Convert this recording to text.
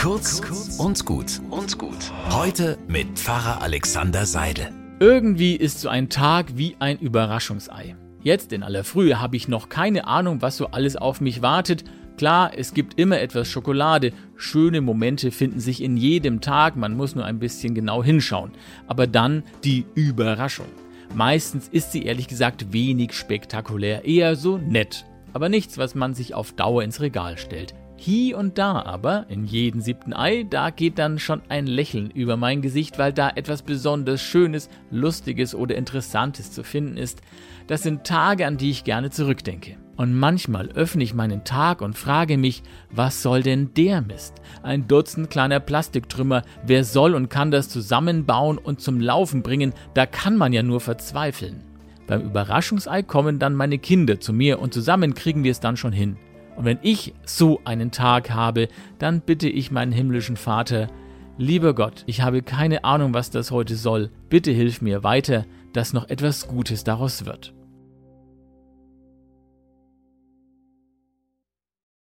Kurz und gut und gut. Heute mit Pfarrer Alexander Seidel. Irgendwie ist so ein Tag wie ein Überraschungsei. Jetzt in aller Frühe habe ich noch keine Ahnung, was so alles auf mich wartet. Klar, es gibt immer etwas Schokolade. Schöne Momente finden sich in jedem Tag, man muss nur ein bisschen genau hinschauen. Aber dann die Überraschung. Meistens ist sie ehrlich gesagt wenig spektakulär, eher so nett. Aber nichts, was man sich auf Dauer ins Regal stellt. Hier und da aber, in jedem siebten Ei, da geht dann schon ein Lächeln über mein Gesicht, weil da etwas besonders Schönes, Lustiges oder Interessantes zu finden ist. Das sind Tage, an die ich gerne zurückdenke. Und manchmal öffne ich meinen Tag und frage mich, was soll denn der Mist? Ein Dutzend kleiner Plastiktrümmer, wer soll und kann das zusammenbauen und zum Laufen bringen, da kann man ja nur verzweifeln. Beim Überraschungsei kommen dann meine Kinder zu mir und zusammen kriegen wir es dann schon hin. Und wenn ich so einen Tag habe, dann bitte ich meinen himmlischen Vater, lieber Gott, ich habe keine Ahnung, was das heute soll, bitte hilf mir weiter, dass noch etwas Gutes daraus wird.